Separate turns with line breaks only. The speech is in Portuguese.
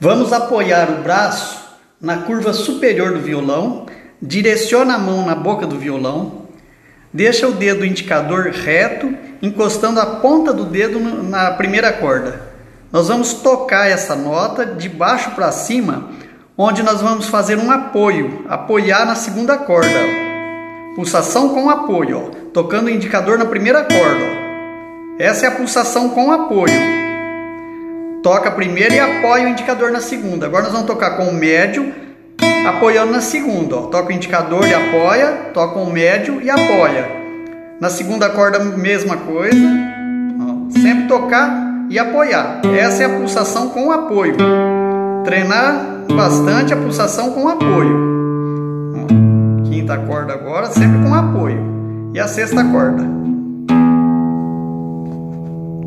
Vamos apoiar o braço na curva superior do violão, direciona a mão na boca do violão, deixa o dedo indicador reto, encostando a ponta do dedo na primeira corda. Nós vamos tocar essa nota de baixo para cima, onde nós vamos fazer um apoio, apoiar na segunda corda. Pulsação com apoio, ó, tocando o indicador na primeira corda. Ó. Essa é a pulsação com apoio toca a primeira e apoia o indicador na segunda. Agora nós vamos tocar com o médio, apoiando na segunda. Ó. Toca o indicador e apoia, toca o médio e apoia. Na segunda corda, mesma coisa. Ó. Sempre tocar e apoiar. Essa é a pulsação com apoio. Treinar bastante a pulsação com apoio. Ó. Quinta corda agora, sempre com apoio. E a sexta corda.